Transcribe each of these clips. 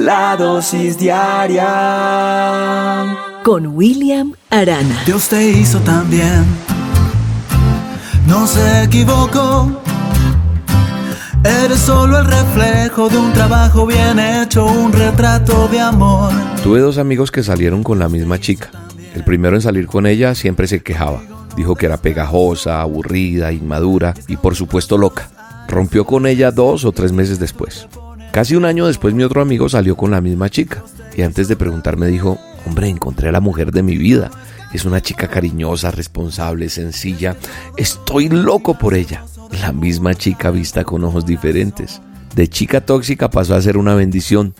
La dosis diaria con William Arana. Dios te hizo también. No se equivocó. Eres solo el reflejo de un trabajo bien hecho, un retrato de amor. Tuve dos amigos que salieron con la misma chica. El primero en salir con ella siempre se quejaba. Dijo que era pegajosa, aburrida, inmadura y por supuesto loca. Rompió con ella dos o tres meses después. Casi un año después mi otro amigo salió con la misma chica y antes de preguntarme dijo, hombre, encontré a la mujer de mi vida. Es una chica cariñosa, responsable, sencilla. Estoy loco por ella. La misma chica vista con ojos diferentes. De chica tóxica pasó a ser una bendición.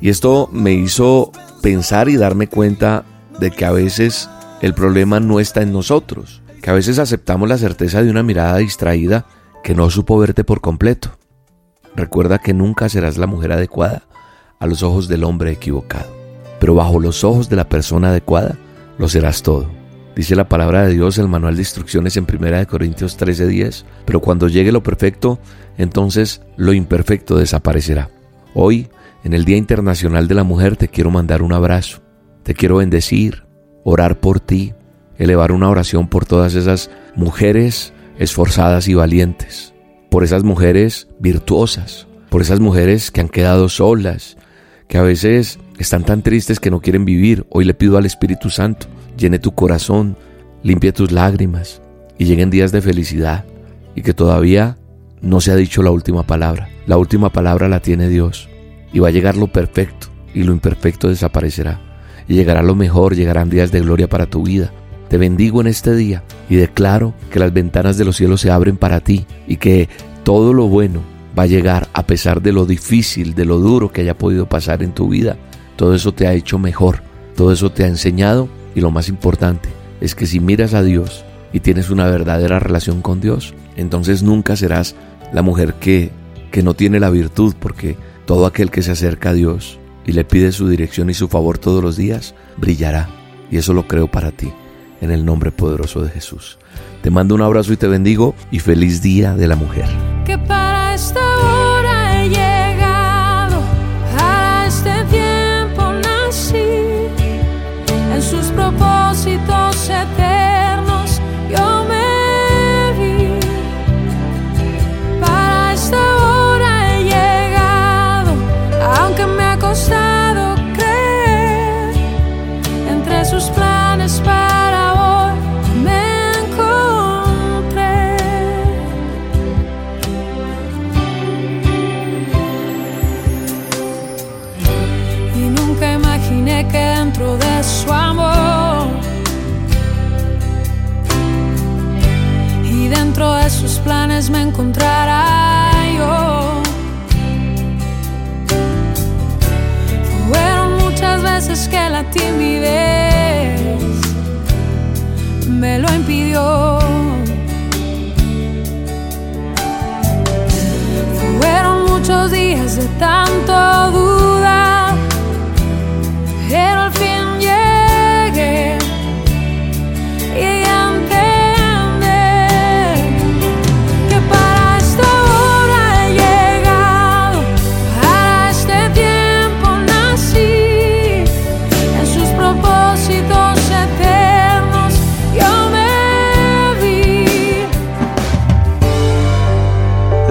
Y esto me hizo pensar y darme cuenta de que a veces el problema no está en nosotros, que a veces aceptamos la certeza de una mirada distraída que no supo verte por completo. Recuerda que nunca serás la mujer adecuada a los ojos del hombre equivocado, pero bajo los ojos de la persona adecuada lo serás todo. Dice la palabra de Dios, el manual de instrucciones en 1 Corintios 13:10, pero cuando llegue lo perfecto, entonces lo imperfecto desaparecerá. Hoy, en el Día Internacional de la Mujer, te quiero mandar un abrazo, te quiero bendecir, orar por ti, elevar una oración por todas esas mujeres esforzadas y valientes, por esas mujeres virtuosas, por esas mujeres que han quedado solas, que a veces están tan tristes que no quieren vivir. Hoy le pido al Espíritu Santo llene tu corazón, limpie tus lágrimas y lleguen días de felicidad y que todavía no se ha dicho la última palabra. La última palabra la tiene Dios y va a llegar lo perfecto y lo imperfecto desaparecerá y llegará lo mejor, llegarán días de gloria para tu vida. Te bendigo en este día y declaro que las ventanas de los cielos se abren para ti y que todo lo bueno va a llegar a pesar de lo difícil, de lo duro que haya podido pasar en tu vida. Todo eso te ha hecho mejor, todo eso te ha enseñado y lo más importante es que si miras a Dios y tienes una verdadera relación con Dios, entonces nunca serás la mujer que, que no tiene la virtud, porque todo aquel que se acerca a Dios y le pide su dirección y su favor todos los días, brillará. Y eso lo creo para ti, en el nombre poderoso de Jesús. Te mando un abrazo y te bendigo y feliz Día de la Mujer. Que dentro de su amor y dentro de sus planes me encontrara yo. Fueron muchas veces que la timidez me lo impidió. Fueron muchos días de tanto duda,